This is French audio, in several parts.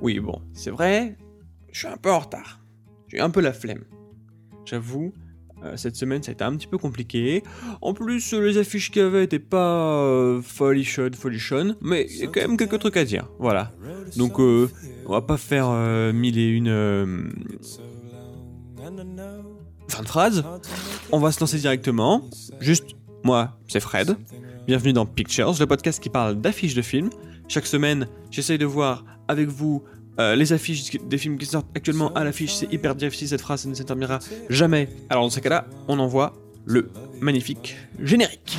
Oui, bon, c'est vrai, je suis un peu en retard. J'ai un peu la flemme. J'avoue, euh, cette semaine ça a été un petit peu compliqué. En plus, les affiches qu'il y avait n'étaient pas euh, folichon, folichon, mais il y a quand même quelques trucs à dire. Voilà. Donc, euh, on va pas faire euh, mille et une fin de phrase. On va se lancer directement. Juste, moi, c'est Fred. Bienvenue dans Pictures, le podcast qui parle d'affiches de films. Chaque semaine, j'essaye de voir avec vous euh, les affiches des films qui sortent actuellement à l'affiche. C'est hyper difficile cette phrase, ne se terminera jamais. Alors dans ce cas-là, on envoie le magnifique générique.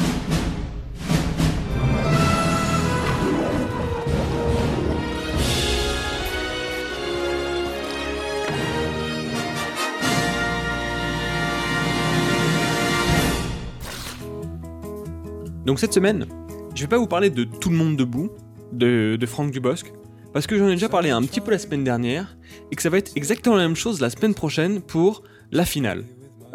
Donc cette semaine, je vais pas vous parler de Tout le monde debout de, de Franck Dubosc, parce que j'en ai déjà parlé un petit peu la semaine dernière, et que ça va être exactement la même chose la semaine prochaine pour la finale.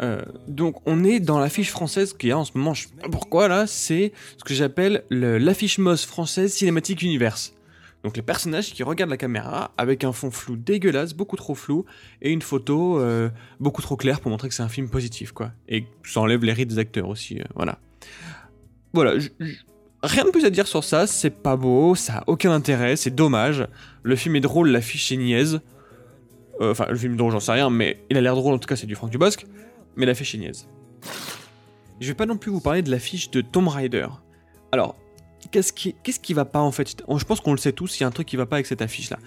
Euh, donc on est dans l'affiche française qui est en ce moment, je sais pas pourquoi là, c'est ce que j'appelle le- l'affiche MOS française Cinématique Universe. Donc les personnages qui regardent la caméra avec un fond flou dégueulasse, beaucoup trop flou, et une photo euh, beaucoup trop claire pour montrer que c'est un film positif quoi. Et ça enlève les rides des acteurs aussi, euh, voilà. Voilà, je- rien de plus à dire sur ça, c'est pas beau, ça a aucun intérêt, c'est dommage. Le film est drôle, l'affiche est niaise. Euh, Enfin, le film drôle, j'en sais rien, mais il a l'air drôle, en tout cas c'est du Franck Dubosc, mais l'affiche est niaise. Je vais pas non plus vous parler de l'affiche de Tomb Raider. Alors, qu'est-ce qui, qu'est-ce qui va pas en fait? Je pense qu'on le sait tous, il y a un truc qui va pas avec cette affiche-là.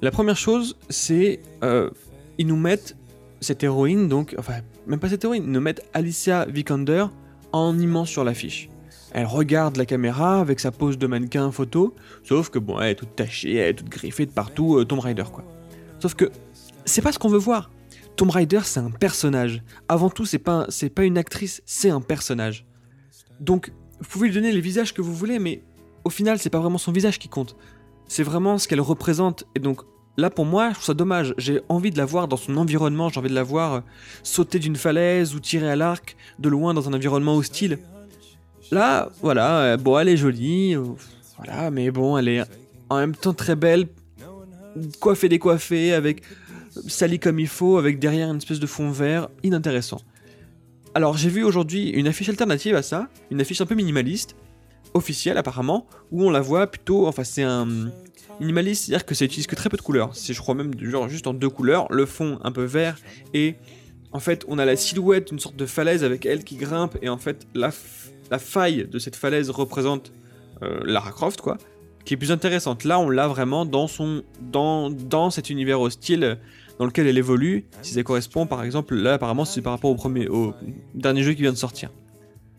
La première chose, c'est... euh, ils nous mettent cette héroïne, donc... Enfin, même pas cette héroïne, ils nous mettent Alicia Vikander en immense sur l'affiche. Elle regarde la caméra avec sa pose de mannequin photo, sauf que bon, elle est toute tachée, elle est toute griffée de partout, euh, Tomb Raider quoi. Sauf que c'est pas ce qu'on veut voir. Tomb Raider, c'est un personnage. Avant tout, c'est pas, pas une actrice, c'est un personnage. Donc, vous pouvez lui donner les visages que vous voulez, mais au final, c'est pas vraiment son visage qui compte. C'est vraiment ce qu'elle représente. Et donc, là, pour moi, je trouve ça dommage. J'ai envie de la voir dans son environnement, j'ai envie de la voir euh, sauter d'une falaise ou tirer à l'arc de loin dans un environnement hostile. Là, voilà, euh, bon, elle est jolie, euh, voilà, mais bon, elle est en même temps très belle, coiffée décoiffée, avec salie comme il faut, avec derrière une espèce de fond vert, inintéressant. Alors, j'ai vu aujourd'hui une affiche alternative à ça, une affiche un peu minimaliste, officielle apparemment, où on la voit plutôt, enfin, c'est un minimaliste, c'est-à-dire que ça utilise que très peu de couleurs. C'est, je crois même, genre juste en deux couleurs, le fond un peu vert et en fait, on a la silhouette d'une sorte de falaise avec elle qui grimpe, et en fait, la, la faille de cette falaise représente euh, Lara Croft, quoi, qui est plus intéressante. Là, on l'a vraiment dans, son, dans, dans cet univers hostile dans lequel elle évolue. Si ça correspond, par exemple, là, apparemment, c'est par rapport au, premier, au dernier jeu qui vient de sortir.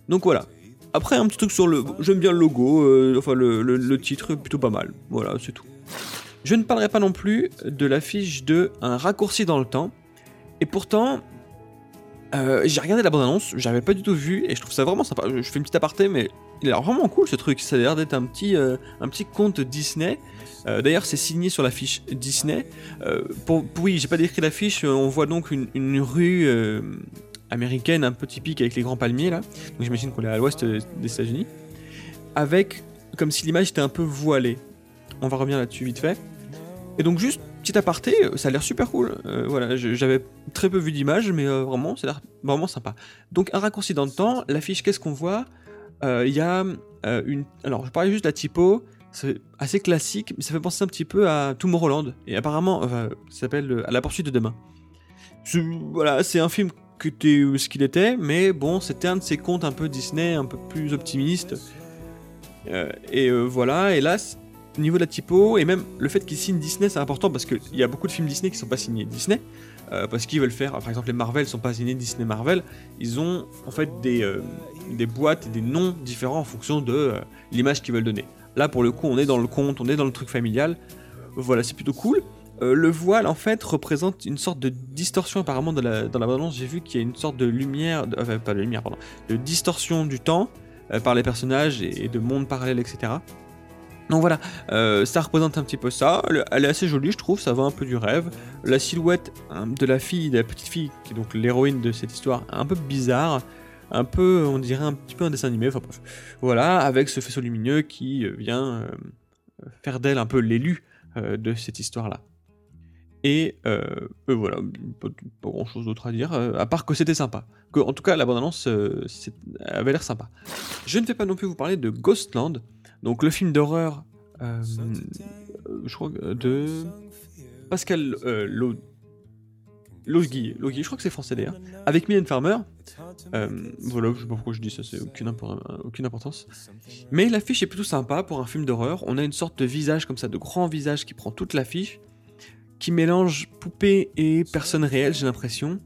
Donc voilà. Après, un petit truc sur le. J'aime bien le logo, euh, enfin, le, le- le titre, plutôt pas mal. Voilà, c'est tout. Je ne parlerai pas non plus de l'affiche de Un raccourci dans le temps. Et pourtant, euh, j'ai regardé la bande-annonce, j'avais pas du tout vu, et je trouve ça vraiment sympa. Je fais une petite aparté, mais il a l'air vraiment cool ce truc. Ça a l'air d'être un petit, euh, un petit conte Disney. Euh, D'ailleurs, c'est signé sur l'affiche Disney. Pour, oui, j'ai pas décrit l'affiche, on voit donc une, une rue américaine un peu typique avec les grands palmiers là. Donc j'imagine qu'on est à l'ouest des États-Unis. Avec, comme si l'image était un peu voilée. On va revenir là-dessus vite fait. Et donc juste petit aparté, euh, ça a l'air super cool. Euh, voilà, j'avais très peu vu d'images, mais euh, vraiment, ça a l'air vraiment sympa. Donc un raccourci dans le temps, l'affiche, qu'est-ce qu'on voit? Il y a une... Alors, je parlais juste de la typo, c'est assez classique, mais ça fait penser un petit peu à Tomorrowland. Et apparemment, ça s'appelle À la poursuite de demain. Voilà, c'est un film qui était ce qu'il était, mais bon, c'était un de ces contes un peu Disney, un peu plus optimiste. Et voilà, et là, au niveau de la typo, et même le fait qu'ils signent Disney, c'est important parce qu'il y a beaucoup de films Disney qui sont pas signés Disney, euh, parce qu'ils veulent faire, par exemple, les Marvel sont pas signés Disney Marvel, ils ont en fait des, euh, boîtes et des noms différents en fonction de euh, l'image qu'ils veulent donner. Là, pour le coup, on est dans le conte, on est dans le truc familial, voilà, c'est plutôt cool. Le voile, en fait, représente une sorte de distorsion, apparemment, dans la, bande-annonce, j'ai vu qu'il y a une sorte de lumière, enfin, pas de lumière, pardon, de distorsion du temps par les personnages et, et de mondes parallèles, etc. Donc voilà, euh, ça représente un petit peu ça. Elle, est assez jolie, je trouve, ça va un peu du rêve. La silhouette hein, de la fille, de la petite fille, qui est donc l'héroïne de cette histoire, un peu bizarre, un peu, on dirait un petit peu un dessin animé. Enfin bref, voilà, avec ce faisceau lumineux qui euh, vient euh, faire d'elle un peu l'élu de cette histoire-là. Et euh, euh, voilà, pas, grand chose d'autre à dire, euh, à part que c'était sympa. Que, en tout cas, la bande-annonce avait l'air sympa. Je ne vais pas non plus vous parler de Ghostland, donc le film d'horreur, je crois, de Pascal Logi, Logi, je crois que c'est français d'ailleurs, avec Mylène Farmer. voilà, je sais pas pourquoi je dis ça, c'est aucune, aucune importance. Mais l'affiche est plutôt sympa pour un film d'horreur. On a une sorte de visage comme ça, de grand visage qui prend toute l'affiche qui mélange poupée et personne réelle, j'ai l'impression.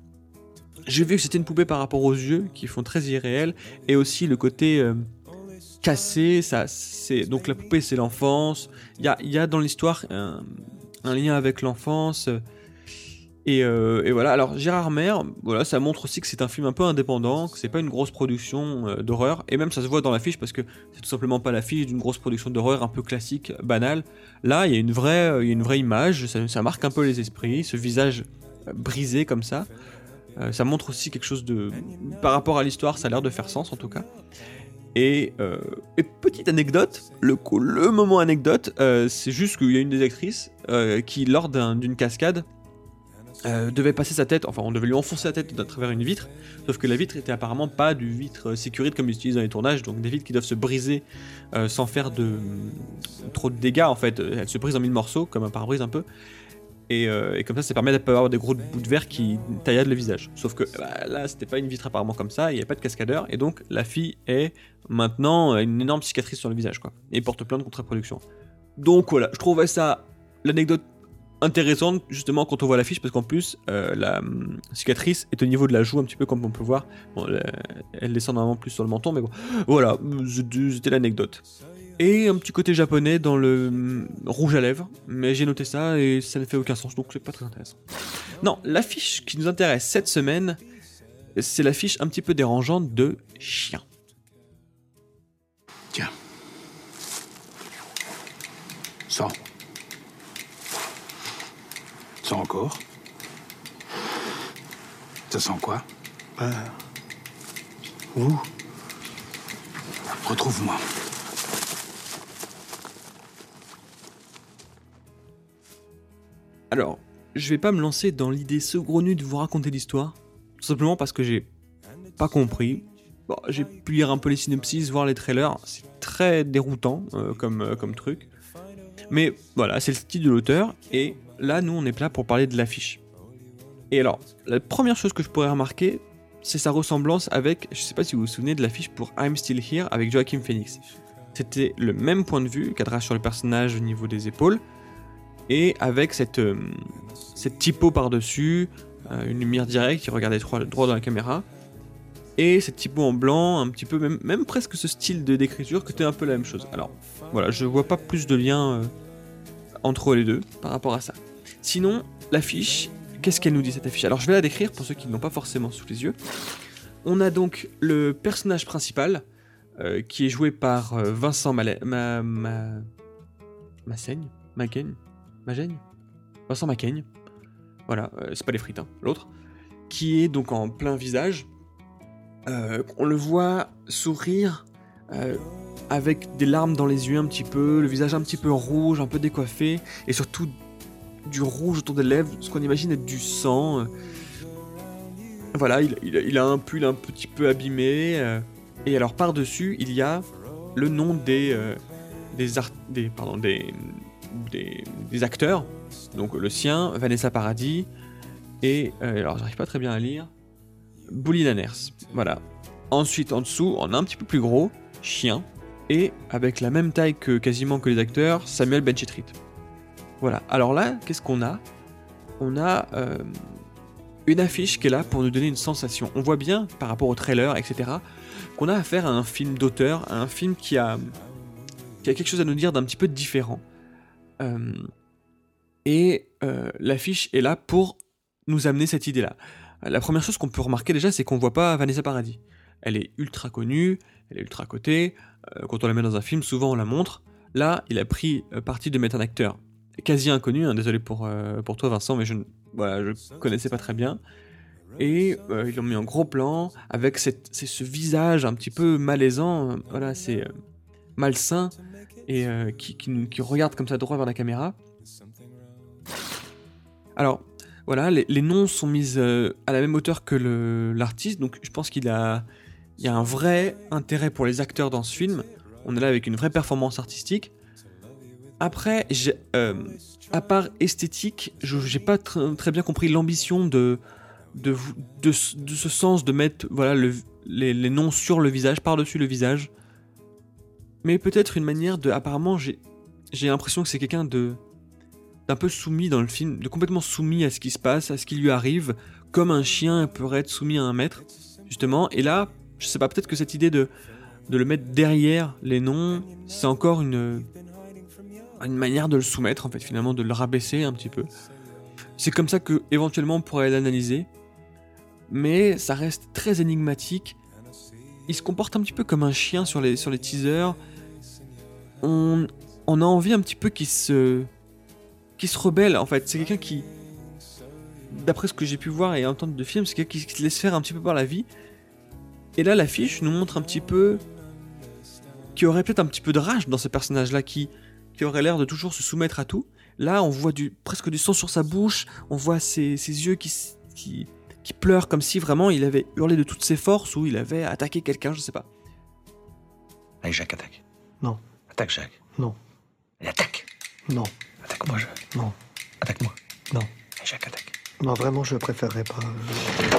J'ai vu que c'était une poupée par rapport aux yeux, qui font très irréels, et aussi le côté euh, cassé. Ça, c'est donc la poupée, c'est l'enfance. Il y a, y a, dans l'histoire un, un, lien avec l'enfance. Euh, et, voilà, alors Gérard Mer, voilà, ça montre aussi que c'est un film un peu indépendant, que c'est pas une grosse production euh, d'horreur, et même ça se voit dans l'affiche parce que c'est tout simplement pas l'affiche d'une grosse production d'horreur un peu classique, banale. Là, il y a une vraie, euh, y a une vraie image, ça, marque un peu les esprits, ce visage brisé comme ça. ça montre aussi quelque chose de. Par rapport à l'histoire, ça a l'air de faire sens en tout cas. Et, petite anecdote, le moment anecdote, c'est juste qu'il y a une des actrices qui, lors d'une cascade, euh, devait passer sa tête, enfin on devait lui enfoncer la tête à travers une vitre, sauf que la vitre était apparemment pas du vitre sécurité comme ils utilisent dans les tournages, donc des vitres qui doivent se briser euh, sans faire de trop de dégâts en fait, elles se brisent en mille morceaux, comme un pare-brise un peu, et, euh, comme ça ça permet d'avoir des gros bouts de verre qui tailladent le visage. Sauf que bah, là c'était pas une vitre apparemment comme ça, il n'y a pas de cascadeur, et donc la fille est maintenant une énorme cicatrice sur le visage quoi, et porte plainte contre la production. Donc voilà, je trouvais ça l'anecdote intéressante justement quand on voit l'affiche parce qu'en plus euh, la hum, cicatrice est au niveau de la joue un petit peu comme on peut voir. Elle descend normalement plus sur le menton mais bon. Voilà c'était l'anecdote. Et un petit côté japonais dans le hum, rouge à lèvres mais j'ai noté ça et ça ne fait aucun sens donc c'est pas très intéressant. Non l'affiche qui nous intéresse cette semaine c'est l'affiche un petit peu dérangeante de chien. Tiens. Sors. Ça encore? Ça sent quoi? Bah. Vous Retrouve-moi. Alors, je vais pas me lancer dans l'idée saugrenue de vous raconter l'histoire, tout simplement parce que j'ai pas compris. Bon, j'ai pu lire un peu les synopsis, voir les trailers, c'est très déroutant euh, comme, euh, comme truc. Mais voilà, c'est le style de l'auteur, et là, nous, on est là pour parler de l'affiche. Et alors, la première chose que je pourrais remarquer, c'est sa ressemblance avec, je sais pas si vous vous souvenez de l'affiche pour I'm Still Here avec Joaquin Phoenix. C'était le même point de vue, cadrage sur le personnage au niveau des épaules, et avec cette, euh, typo par-dessus, euh, une lumière directe qui regardait droit, dans la caméra, et cette typo en blanc, un petit peu, même, presque ce style d'écriture, que c'était un peu la même chose. Alors, voilà, je vois pas plus de lien euh, entre les deux par rapport à ça. Sinon, l'affiche, qu'est-ce qu'elle nous dit cette affiche? Alors je vais la décrire pour ceux qui ne l'ont pas forcément sous les yeux. On a donc le personnage principal euh, qui est joué par euh, Vincent Malais, ma, ma, Vincent Macaigne. Voilà, c'est pas les frites, hein, l'autre. Qui est donc en plein visage. On le voit sourire avec des larmes dans les yeux un petit peu, le visage un petit peu rouge, un peu décoiffé, et surtout du rouge autour des lèvres, ce qu'on imagine être du sang. Voilà, il, a un pull un petit peu abîmé. Euh, et alors par-dessus, il y a le nom des, euh, des, des, acteurs. Donc le sien, Vanessa Paradis, et euh, alors j'arrive pas très bien à lire, Boulinaners. Voilà. Ensuite, en dessous, a un petit peu plus gros, chien, et avec la même taille que quasiment que les acteurs, Samuel Benchetrit. Voilà, alors là, qu'est-ce qu'on a? On a euh, une affiche qui est là pour nous donner une sensation. On voit bien, par rapport au trailer, etc., qu'on a affaire à un film d'auteur, à un film qui a, qui a quelque chose à nous dire d'un petit peu différent. Euh, et euh, l'affiche est là pour nous amener cette idée-là. La première chose qu'on peut remarquer déjà, c'est qu'on voit pas Vanessa Paradis. Elle est ultra connue, elle est ultra cotée. quand on la met dans un film, souvent on la montre. Là, il a pris parti de mettre un acteur quasi inconnu, hein, désolé pour, euh, pour toi Vincent, mais je ne voilà, je connaissais pas très bien. Et euh, ils l'ont mis en gros plan, avec cette, ce visage un petit peu malaisant, euh, voilà, c'est malsain, et qui, qui, qui, regarde comme ça droit vers la caméra. Alors, voilà, les, noms sont mis euh, à la même hauteur que l'artiste, donc je pense qu'il a, il y a un vrai intérêt pour les acteurs dans ce film. On est là avec une vraie performance artistique. Après, euh, à part esthétique, je j'ai pas tr- très bien compris l'ambition de, de, de, ce- sens de mettre voilà, le- les, les noms sur le visage, par-dessus le visage. Mais peut-être une manière de. Apparemment, j'ai l'impression que c'est quelqu'un de d'un peu soumis dans le film, de complètement soumis à ce qui se passe, à ce qui lui arrive, comme un chien pourrait être soumis à un maître, justement. Et là, je sais pas, peut-être que cette idée de, de le mettre derrière les noms, c'est encore une, une manière de le soumettre, en fait, finalement, de le rabaisser un petit peu. C'est comme ça que, éventuellement, on pourrait l'analyser. Mais ça reste très énigmatique. Il se comporte un petit peu comme un chien sur les, sur les teasers. On, on a envie un petit peu qu'il se qui se rebelle en fait. C'est quelqu'un qui, d'après ce que j'ai pu voir et entendre de films, c'est quelqu'un qui se laisse faire un petit peu par la vie. Et là, l'affiche nous montre un petit peu qui aurait peut-être un petit peu de rage dans ce personnage-là, qui, qui aurait l'air de toujours se soumettre à tout. Là, on voit du, presque du sang sur sa bouche, on voit ses, ses yeux qui, qui, qui pleurent comme si vraiment il avait hurlé de toutes ses forces ou il avait attaqué quelqu'un, je sais pas. Allez, Jacques, attaque. Non. Attaque, Jacques. Non. Allez, attaque. Non, Attaque-moi, Jacques. non, Attaque-moi. non. Jacques, attaque. Non, vraiment, je préférerais pas. euh,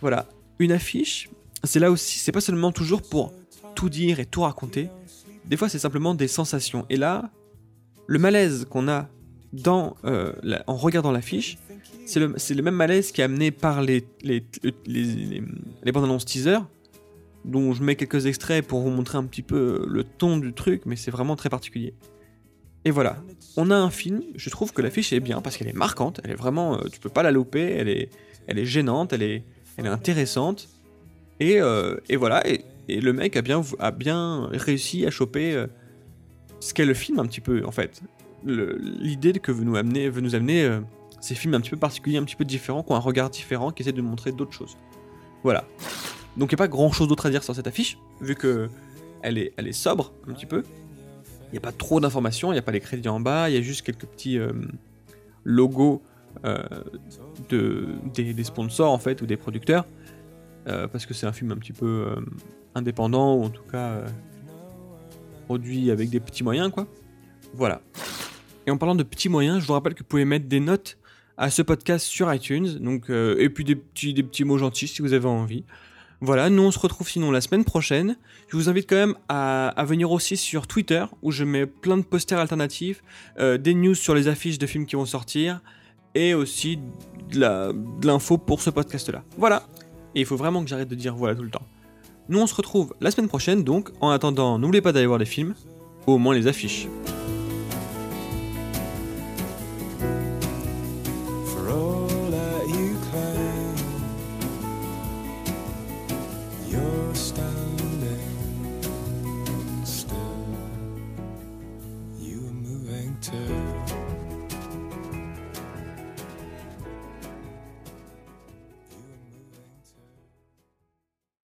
Voilà, une affiche, c'est là aussi, c'est pas seulement toujours pour tout dire et tout raconter. Des fois, c'est simplement des sensations. Et là, le malaise qu'on a dans, euh, la- en regardant l'affiche, c'est le, même malaise qui est amené par les, bandes annonces teaser, dont je mets quelques extraits pour vous montrer un petit peu le ton du truc, mais c'est vraiment très particulier. Et voilà, on a un film, je trouve que l'affiche est bien parce qu'elle est marquante, elle est vraiment, euh, tu peux pas la louper, elle est, gênante, elle est, intéressante. Et, euh, voilà, et, le mec a bien, a bien réussi à choper euh, ce qu'est le film un petit peu, en fait. L'idée que veut nous amener, veut nous amener ces films un petit peu particuliers, un petit peu différents, qui ont un regard différent, qui essaient de montrer d'autres choses. Voilà. Donc il n'y a pas grand chose d'autre à dire sur cette affiche, vu que elle est, elle est sobre un petit peu. Il n'y a pas trop d'informations, il n'y a pas les crédits en bas, il y a juste quelques petits euh, logos euh, de, des, des sponsors en fait, ou des producteurs. Euh, parce que c'est un film un petit peu indépendant, ou en tout cas produit avec des petits moyens, quoi. Voilà. Et en parlant de petits moyens, je vous rappelle que vous pouvez mettre des notes à ce podcast sur iTunes, euh, et puis des petits, des mots gentils si vous avez envie. Voilà, nous on se retrouve sinon la semaine prochaine. Je vous invite quand même à, venir aussi sur Twitter, où je mets plein de posters alternatifs, euh, des news sur les affiches de films qui vont sortir, et aussi de l'info pour ce podcast-là. Voilà. Et il faut vraiment que j'arrête de dire voilà tout le temps. Nous on se retrouve la semaine prochaine, donc en attendant, n'oubliez pas d'aller voir les films, ou au moins les affiches.